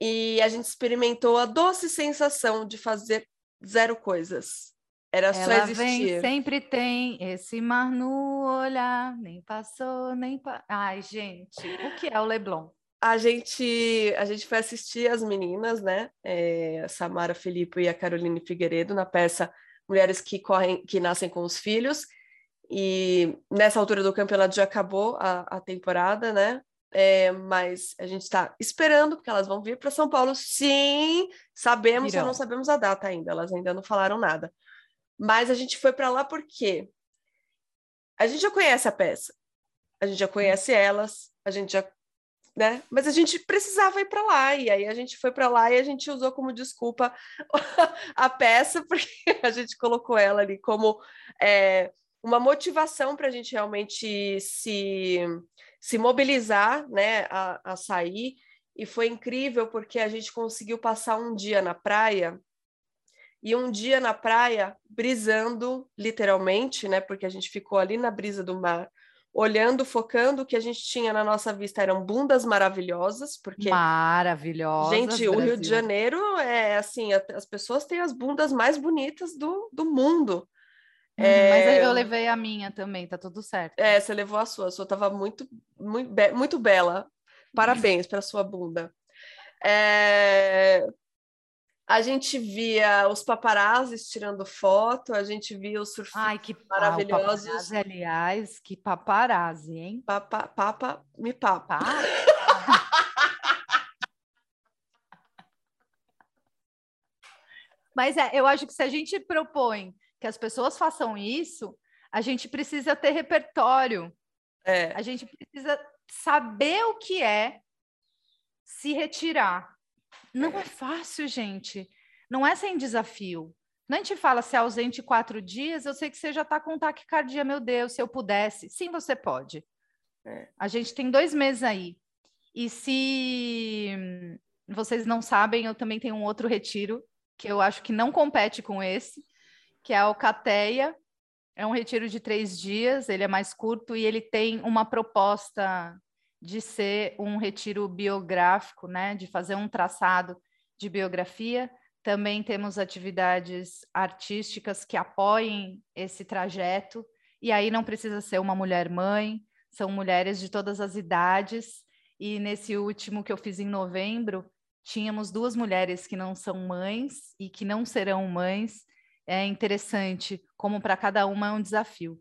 E a gente experimentou a doce sensação de fazer zero coisas. Era Ela só existir. Vem, sempre tem esse mar no olhar, nem passou, nem. Pa... Ai, gente, o que é o Leblon? A gente, a gente foi assistir as meninas, né? É, a Samara Felipe e a Caroline Figueiredo na peça Mulheres que correm, que nascem com os filhos. E nessa altura do campeonato já acabou a, a temporada, né? É, mas a gente está esperando, porque elas vão vir para São Paulo. Sim, sabemos, só não sabemos a data ainda, elas ainda não falaram nada. Mas a gente foi para lá porque a gente já conhece a peça, a gente já conhece elas, a gente já. Né? Mas a gente precisava ir para lá, e aí a gente foi para lá e a gente usou como desculpa a peça, porque a gente colocou ela ali como. É, uma motivação para a gente realmente se, se mobilizar né, a, a sair. E foi incrível porque a gente conseguiu passar um dia na praia e um dia na praia brisando, literalmente, né? Porque a gente ficou ali na brisa do mar, olhando, focando. O que a gente tinha na nossa vista eram bundas maravilhosas, porque. Maravilhosas. Gente, o Rio de Janeiro é assim: as pessoas têm as bundas mais bonitas do, do mundo. É... Mas eu levei a minha também, tá tudo certo. É, você levou a sua, a sua tava muito, muito, be muito bela. Parabéns para sua bunda. É... A gente via os paparazzis tirando foto, a gente via os surfistas Ai, que maravilhosos. Ah, paparazzi, aliás, que paparazzi, hein? Papa, papa, me papa. Mas é, eu acho que se a gente propõe que as pessoas façam isso, a gente precisa ter repertório. É. A gente precisa saber o que é se retirar. Não é fácil, gente. Não é sem desafio. Não a gente fala se é ausente quatro dias, eu sei que você já está com taquicardia, meu Deus, se eu pudesse. Sim, você pode. É. A gente tem dois meses aí. E se vocês não sabem, eu também tenho um outro retiro que eu acho que não compete com esse, que é a Alcateia. É um retiro de três dias, ele é mais curto e ele tem uma proposta de ser um retiro biográfico, né? De fazer um traçado de biografia. Também temos atividades artísticas que apoiem esse trajeto. E aí não precisa ser uma mulher mãe, são mulheres de todas as idades. E nesse último que eu fiz em novembro, tínhamos duas mulheres que não são mães e que não serão mães. É interessante como para cada uma é um desafio.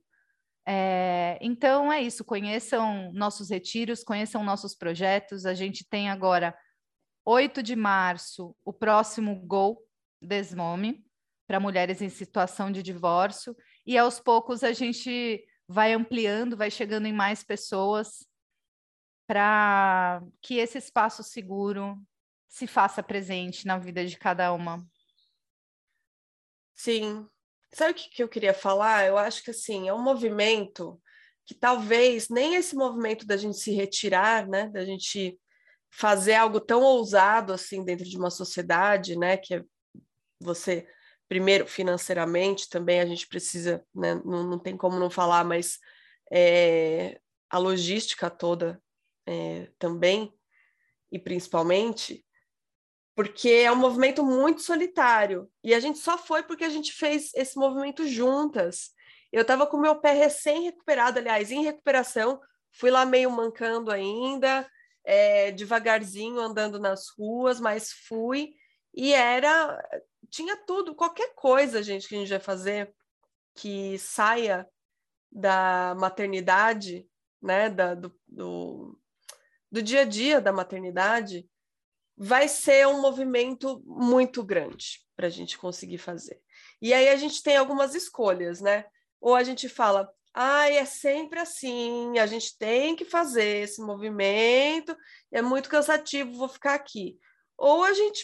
É, então é isso, conheçam nossos retiros, conheçam nossos projetos. A gente tem agora, 8 de março, o próximo Go Desmome, para mulheres em situação de divórcio, e aos poucos a gente vai ampliando, vai chegando em mais pessoas para que esse espaço seguro se faça presente na vida de cada uma. Sim. Sabe o que, que eu queria falar? Eu acho que assim, é um movimento que talvez nem esse movimento da gente se retirar, né, da gente fazer algo tão ousado assim dentro de uma sociedade, né, que é você primeiro financeiramente também a gente precisa, né, não, não tem como não falar, mas é, a logística toda é, também e principalmente porque é um movimento muito solitário. E a gente só foi porque a gente fez esse movimento juntas. Eu estava com meu pé recém-recuperado, aliás, em recuperação, fui lá meio mancando ainda, é, devagarzinho andando nas ruas, mas fui. E era. Tinha tudo, qualquer coisa, gente, que a gente vai fazer que saia da maternidade, né, da, do, do, do dia a dia da maternidade, vai ser um movimento muito grande para a gente conseguir fazer. E aí a gente tem algumas escolhas, né? Ou a gente fala, ah, é sempre assim, a gente tem que fazer esse movimento, é muito cansativo, vou ficar aqui. Ou a gente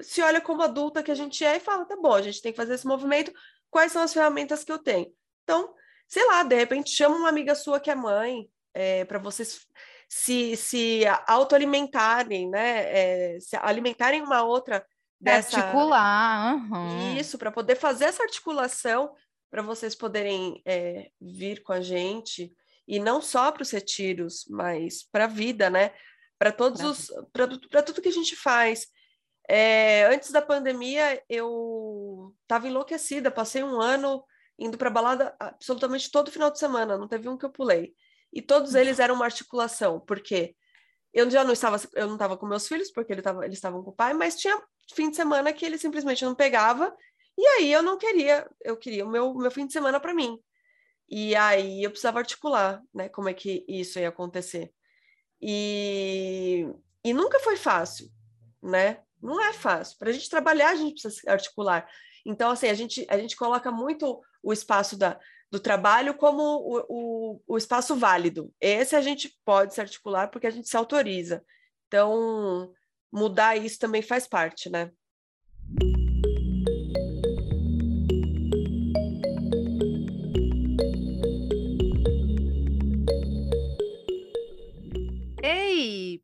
se olha como adulta que a gente é e fala, tá bom, a gente tem que fazer esse movimento, quais são as ferramentas que eu tenho? Então, sei lá, de repente chama uma amiga sua que é mãe, é, para vocês se, se autoalimentarem, né? É, se alimentarem uma outra dessa. Articular. Uhum. Isso, para poder fazer essa articulação, para vocês poderem é, vir com a gente, e não só para os retiros, mas para a vida, né? Para todos pra os. para tudo que a gente faz. É, antes da pandemia, eu estava enlouquecida, passei um ano indo para balada absolutamente todo final de semana, não teve um que eu pulei. E todos eles eram uma articulação, porque eu já não estava, eu não estava com meus filhos, porque ele tava, eles estavam com o pai, mas tinha fim de semana que ele simplesmente não pegava, e aí eu não queria, eu queria o meu, meu fim de semana para mim. E aí eu precisava articular, né, como é que isso ia acontecer. E, e nunca foi fácil, né? Não é fácil. Para a gente trabalhar, a gente precisa articular. Então, assim, a gente, a gente coloca muito o espaço da, do trabalho como o, o, o, espaço válido. Esse a gente pode se articular porque a gente se autoriza. Então, mudar isso também faz parte, né? Ei,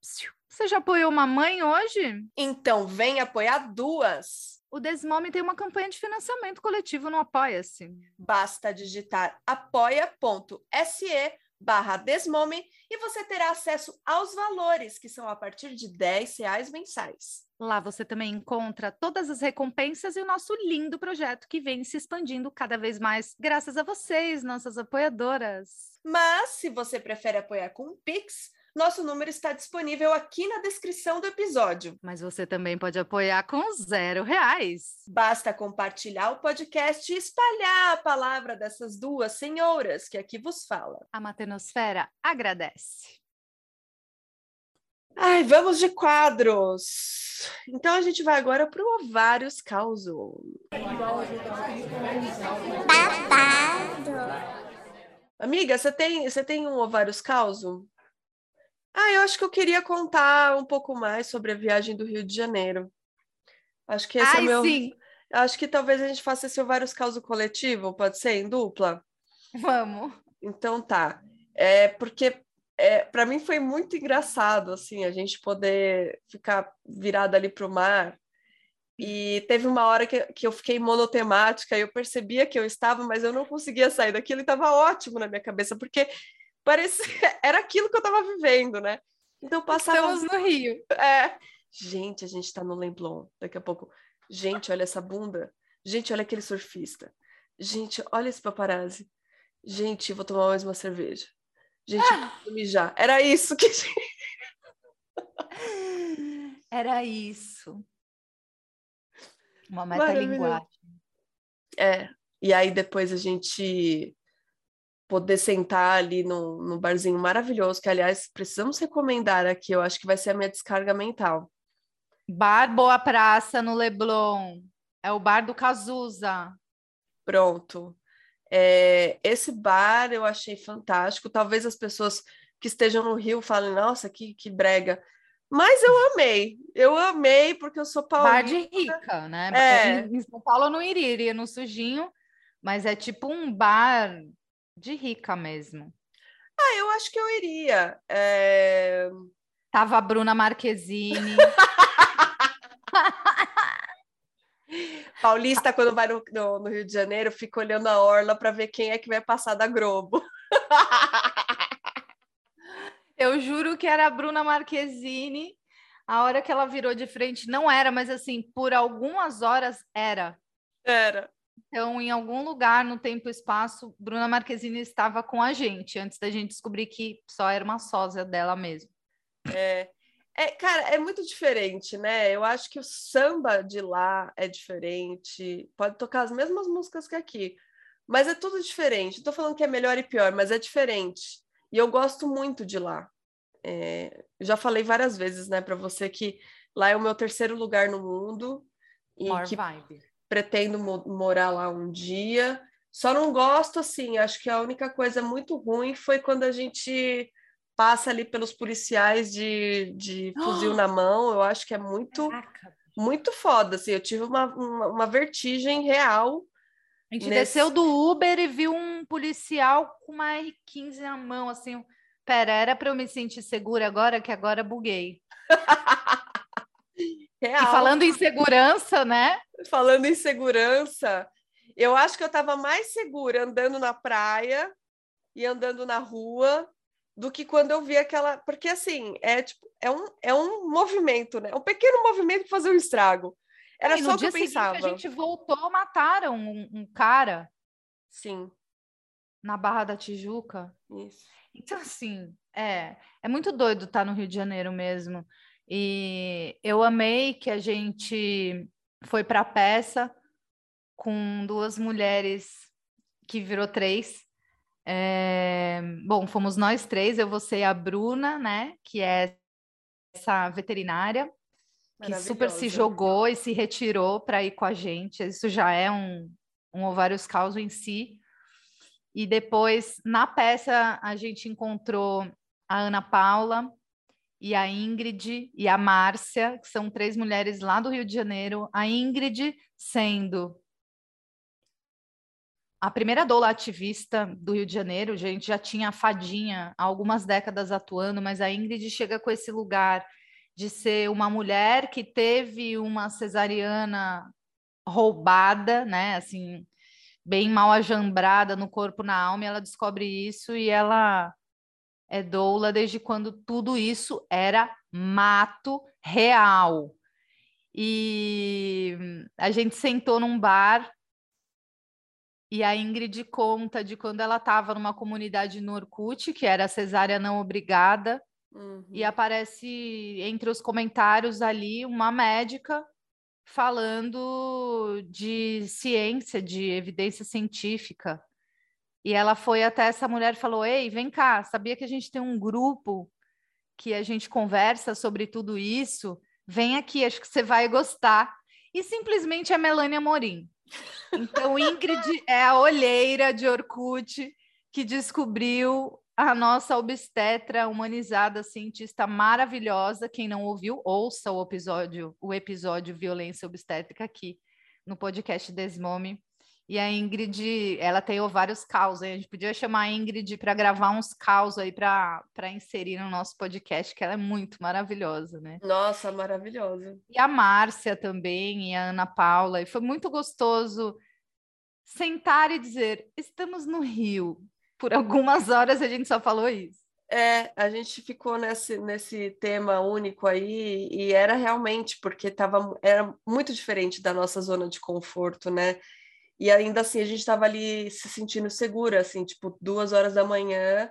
você já apoiou uma mãe hoje? Então, vem apoiar duas o Desmome tem uma campanha de financiamento coletivo no Apoia-se. Basta digitar apoia.se barra Desmome e você terá acesso aos valores, que são a partir de 10 reais mensais. Lá você também encontra todas as recompensas e o nosso lindo projeto que vem se expandindo cada vez mais, graças a vocês, nossas apoiadoras. Mas, se você prefere apoiar com o Pix, Nosso número está disponível aqui na descrição do episódio. Mas você também pode apoiar com zero reais. Basta compartilhar o podcast e espalhar a palavra dessas duas senhoras que aqui vos fala. A Matenosfera agradece. Ai, vamos de quadros. Então a gente vai agora para o Ovários Causo. Babado. Amiga, você tem, você tem um Ovários Causo? Ah, eu acho que eu queria contar um pouco mais sobre a viagem do Rio de Janeiro. Acho que esse é Ai, é meu. sim. Acho que talvez a gente faça esse vários causos coletivo, pode ser em dupla? Vamos. Então tá. É porque é, para mim foi muito engraçado assim a gente poder ficar virada ali para o mar. E teve uma hora que, que eu fiquei monotemática e eu percebia que eu estava, mas eu não conseguia sair daquilo e estava ótimo na minha cabeça, porque parecia era aquilo que eu estava vivendo, né? Então passava. Estamos no Rio. É. Gente, a gente está no Lemblon daqui a pouco. Gente, olha essa bunda. Gente, olha aquele surfista. Gente, olha esse paparazzi. Gente, vou tomar mais uma cerveja. Gente, ah. vou mijar. Era isso que. Era isso. Uma metalinguagem. É. E aí depois a gente poder sentar ali no, no barzinho maravilhoso, que aliás precisamos recomendar aqui, eu acho que vai ser a minha descarga mental. Bar Boa Praça no Leblon. É o bar do Cazuza. Pronto. É, esse bar eu achei fantástico. Talvez as pessoas que estejam no Rio falem, nossa, que, que brega. Mas eu amei. Eu amei porque eu sou paulista. Bar de rica, né? É. Em São Paulo eu não iria, iria no sujinho, mas é tipo um bar de rica mesmo. Ah, eu acho que eu iria. É... Tava a Bruna Marquezine. Paulista, quando vai no, no, no, Rio de Janeiro, fica olhando a orla para ver quem é que vai passar da Globo. Eu juro que era a Bruna Marquezine. A hora que ela virou de frente, não era, mas assim, por algumas horas era. Era. Então, em algum lugar no tempo e espaço, Bruna Marquezine estava com a gente, antes da gente descobrir que só era uma sósia dela mesmo. É, é, cara, é muito diferente, né? Eu acho que o samba de lá é diferente. Pode tocar as mesmas músicas que aqui, mas é tudo diferente. Não tô falando que é melhor e pior, mas é diferente. E eu gosto muito de lá. É, já falei várias vezes, né, para você que lá é o meu terceiro lugar no mundo e More que vibe. Pretendo mo morar lá um dia. Só não gosto assim. Acho que a única coisa muito ruim foi quando a gente passa ali pelos policiais de, de fuzil oh! na mão, eu acho que é muito, Caraca. muito foda, assim, eu tive uma, uma, uma vertigem real. A gente nesse... desceu do Uber e viu um policial com uma R15 na mão, assim, pera, era para eu me sentir segura agora, que agora buguei. Real. E falando em segurança, né? Falando em segurança, eu acho que eu estava mais segura andando na praia e andando na rua do que quando eu vi aquela. Porque assim, é tipo, é um, é um movimento, né? Um pequeno movimento para fazer um estrago. Era só o que eu pensava. a gente voltou, mataram um, um, cara. Sim. Na Barra da Tijuca. Isso. Então, assim, é, é muito doido estar no Rio de Janeiro mesmo. E eu amei que a gente foi para a peça com duas mulheres que virou três, é, bom, fomos nós três, eu, você e a Bruna, né? Que é essa veterinária que super se jogou e se retirou para ir com a gente. Isso já é um, um ovários causo em si. E depois, na peça, a gente encontrou a Ana Paula e a Ingrid e a Márcia, que são três mulheres lá do Rio de Janeiro. A Ingrid sendo a primeira doula ativista do Rio de Janeiro, gente já tinha a Fadinha há algumas décadas atuando, mas a Ingrid chega com esse lugar de ser uma mulher que teve uma cesariana roubada, né? Assim, bem mal ajambrada no corpo, na alma, e ela descobre isso e ela é doula desde quando tudo isso era mato real. E a gente sentou num bar e a Ingrid conta de quando ela estava numa comunidade no Orkut, que era cesárea não obrigada, Uhum. E aparece entre os comentários ali uma médica falando de ciência, de evidência científica. E ela foi até essa mulher e falou: Ei, vem cá, sabia que a gente tem um grupo que a gente conversa sobre tudo isso? Vem aqui, acho que você vai gostar. E simplesmente é Melania Morim. Então, Ingrid é a olheira de Orkut que descobriu a nossa obstetra humanizada, cientista maravilhosa. Quem não ouviu, ouça o episódio, o episódio Violência Obstétrica aqui no podcast Desmome. E a Ingrid, ela tem vários caos. A gente podia chamar a Ingrid para gravar uns caos aí para inserir no nosso podcast, que ela é muito maravilhosa, né? Nossa, maravilhosa. E a Márcia também, e a Ana Paula. E foi muito gostoso sentar e dizer: estamos no Rio. Por algumas horas a gente só falou isso. É, a gente ficou nesse, nesse tema único aí, e era realmente porque tava, era muito diferente da nossa zona de conforto, né? E ainda assim a gente estava ali se sentindo segura, assim, tipo, duas horas da manhã,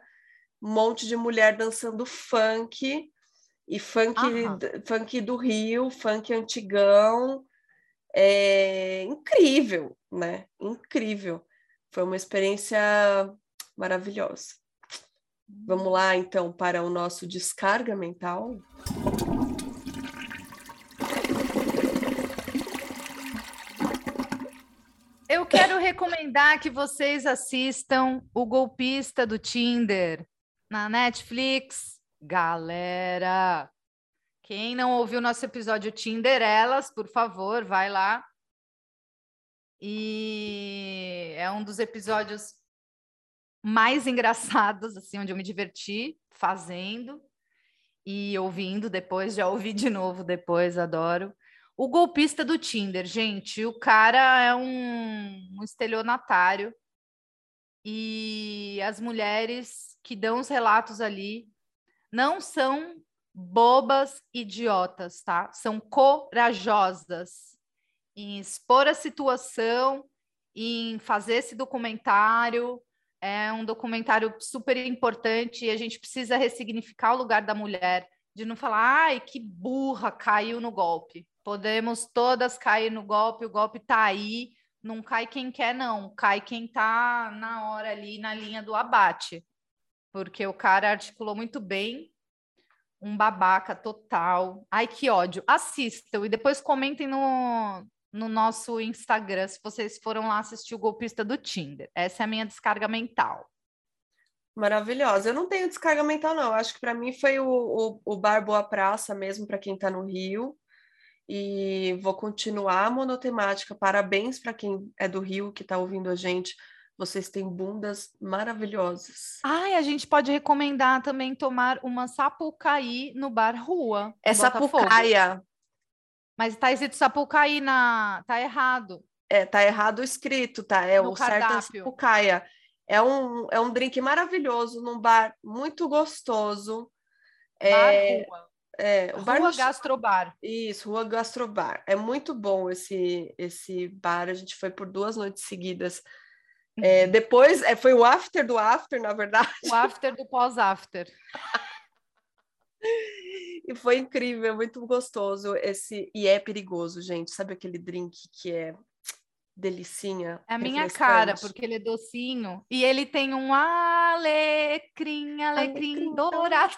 um monte de mulher dançando funk, e funk, funk do Rio, funk antigão. É incrível, né? Incrível. Foi uma experiência maravilhosa. Vamos lá, então, para o nosso descarga mental. Quero recomendar que vocês assistam O Golpista do Tinder na Netflix. Galera, quem não ouviu nosso episódio Tinder Elas, por favor, vai lá. E é um dos episódios mais engraçados, assim, onde eu me diverti fazendo e ouvindo depois, já ouvi de novo depois, adoro. O golpista do Tinder, gente, o cara é um, um estelionatário e as mulheres que dão os relatos ali não são bobas idiotas, tá? São corajosas em expor a situação, em fazer esse documentário. É um documentário super importante e a gente precisa ressignificar o lugar da mulher, de não falar, ai, que burra, caiu no golpe. Podemos todas cair no golpe, o golpe tá aí, não cai quem quer, não, cai quem tá na hora ali na linha do abate. Porque o cara articulou muito bem, um babaca total. Ai, que ódio. Assistam e depois comentem no, no nosso Instagram se vocês foram lá assistir o golpista do Tinder. Essa é a minha descarga mental. Maravilhosa. Eu não tenho descarga mental, não. Acho que para mim foi o, o, o Bar Boa Praça mesmo, para quem está no Rio e vou continuar a monotemática. Parabéns para quem é do Rio que está ouvindo a gente. Vocês têm bundas maravilhosas. Ai, a gente pode recomendar também tomar uma sapucaí no bar Rua. É sapucaia. Mas tá escrito sapucaí na. Tá errado. É, tá errado o escrito, tá? É no o cardápio. certo é sapucaia. É um, é um drink maravilhoso num bar muito gostoso. Bar é... Rua. É, o bar Rua no... Gastrobar. Isso, Rua Gastrobar. É muito bom esse, esse bar. A gente foi por duas noites seguidas. É, uhum. depois, é, foi o after do after, na verdade. O after do pós-after. e foi incrível, muito gostoso. esse E é perigoso, gente. Sabe aquele drink que é delicinha? É a minha cara, porque ele é docinho. E ele tem um alecrim, alecrim, alecrim dourado.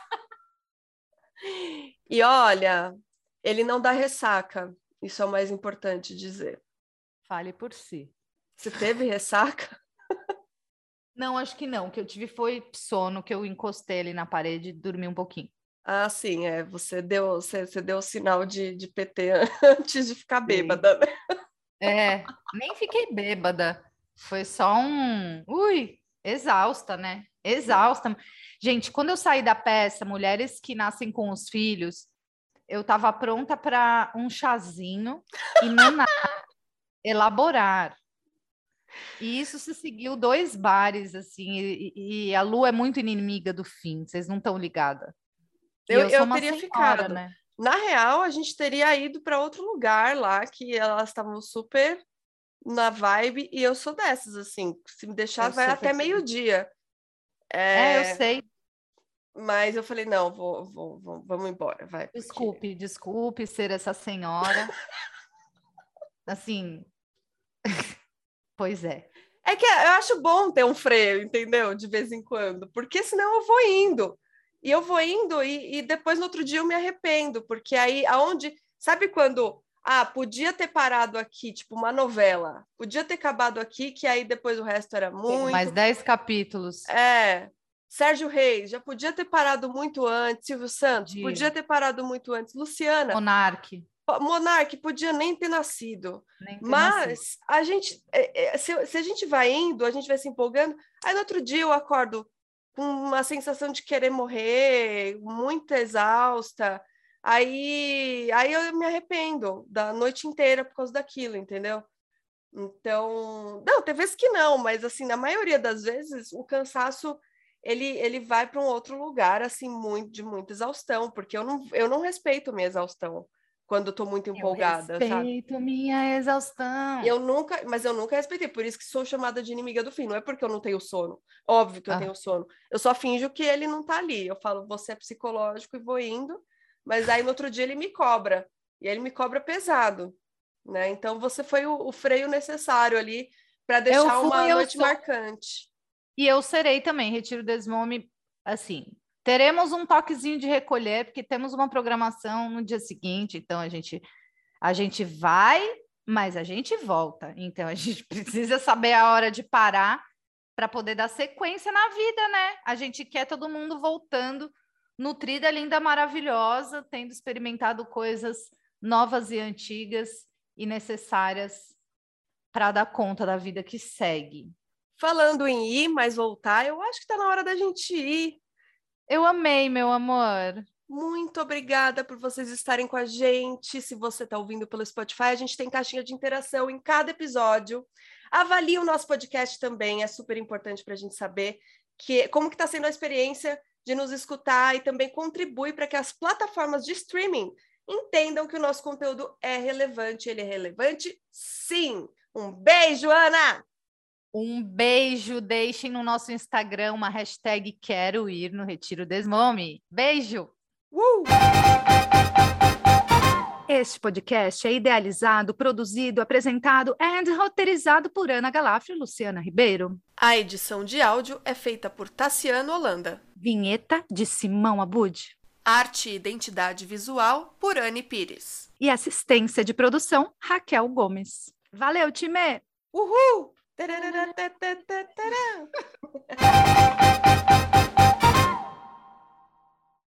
E olha, ele não dá ressaca. Isso é o mais importante dizer. Fale por si. Você teve ressaca? Não, acho que não. O que eu tive foi sono, que eu encostei ali na parede e dormi um pouquinho. Ah, sim, é. Você deu, você, você deu sinal de, de PT antes de ficar bêbada, né? É, nem fiquei bêbada. Foi só um. Ui, exausta, né? Exausta. Gente, quando eu saí da peça, mulheres que nascem com os filhos, eu estava pronta para um chazinho e naná elaborar. E isso se seguiu dois bares, assim, e, e, a Lu é muito inimiga do fim, vocês não estão ligadas. Eu, eu, eu teria senhora, ficado. Né? Na real, a gente teria ido para outro lugar lá, que elas estavam super na vibe, e eu sou dessas, assim, se me deixar, eu vai até meio-dia. É... é, eu sei. Mas eu falei, não, vou, vou, vou vamos embora, vai. Desculpe, porque... desculpe ser essa senhora. assim, pois é. É que eu acho bom ter um freio, entendeu? De vez em quando, porque senão eu vou indo. E eu vou indo e, e depois no outro dia eu me arrependo, porque aí aonde. Sabe quando. Ah, podia ter parado aqui, tipo uma novela. Podia ter acabado aqui, que aí depois o resto era muito. Mais dez capítulos. É. Sérgio Reis, já podia ter parado muito antes. Silvio Santos, podia, podia ter parado muito antes. Luciana. Monarque. Monarque podia nem ter nascido. Nem ter mas nascido. a gente, é, é, se, se, a gente vai indo, a gente vai se empolgando. Aí no outro dia eu acordo com uma sensação de querer morrer, muito exausta. Aí, aí eu me arrependo da noite inteira por causa daquilo, entendeu? Então, não, tem vezes que não, mas assim, na maioria das vezes o cansaço ele, ele vai para um outro lugar assim muito de muita exaustão, porque eu não, eu não respeito minha exaustão quando estou muito empolgada. Eu respeito sabe? minha exaustão. Eu nunca, mas eu nunca respeitei, por isso que sou chamada de inimiga do fim. Não é porque eu não tenho sono. Óbvio que eu ah. tenho sono. Eu só finjo que ele não está ali. Eu falo, você é psicológico e vou indo, mas aí no outro dia ele me cobra. E ele me cobra pesado. Né? Então você foi o, o freio necessário ali para deixar fui, uma noite sou... marcante. E eu serei também, Retiro Desmome, assim, Teremos um toquezinho de recolher, porque temos uma programação no dia seguinte, então a gente, a gente vai, mas a gente volta. Então a gente precisa saber a hora de parar para poder dar sequência na vida, né? A gente quer todo mundo voltando, nutrida, linda, maravilhosa, tendo experimentado coisas novas e antigas e necessárias para dar conta da vida que segue. Falando em ir, mas voltar, eu acho que está na hora da gente ir. Eu amei, meu amor. Muito obrigada por vocês estarem com a gente. Se você está ouvindo pelo Spotify, a gente tem caixinha de interação em cada episódio. Avalie o nosso podcast também, é super importante para a gente saber que, como que está sendo a experiência de nos escutar e também contribui para que as plataformas de streaming entendam que o nosso conteúdo é relevante. Ele é relevante, sim. Um beijo, Ana! Um beijo, deixem no nosso Instagram uma hashtag quero ir no Retiro Desmome. Beijo! Uh! Este podcast é idealizado, produzido, apresentado e roteirizado por Ana Galafre e Luciana Ribeiro. A edição de áudio é feita por Tassiano Holanda. Vinheta de Simão Abud. Arte e identidade visual por Anne Pires. E assistência de produção Raquel Gomes. Valeu, time! Uhul!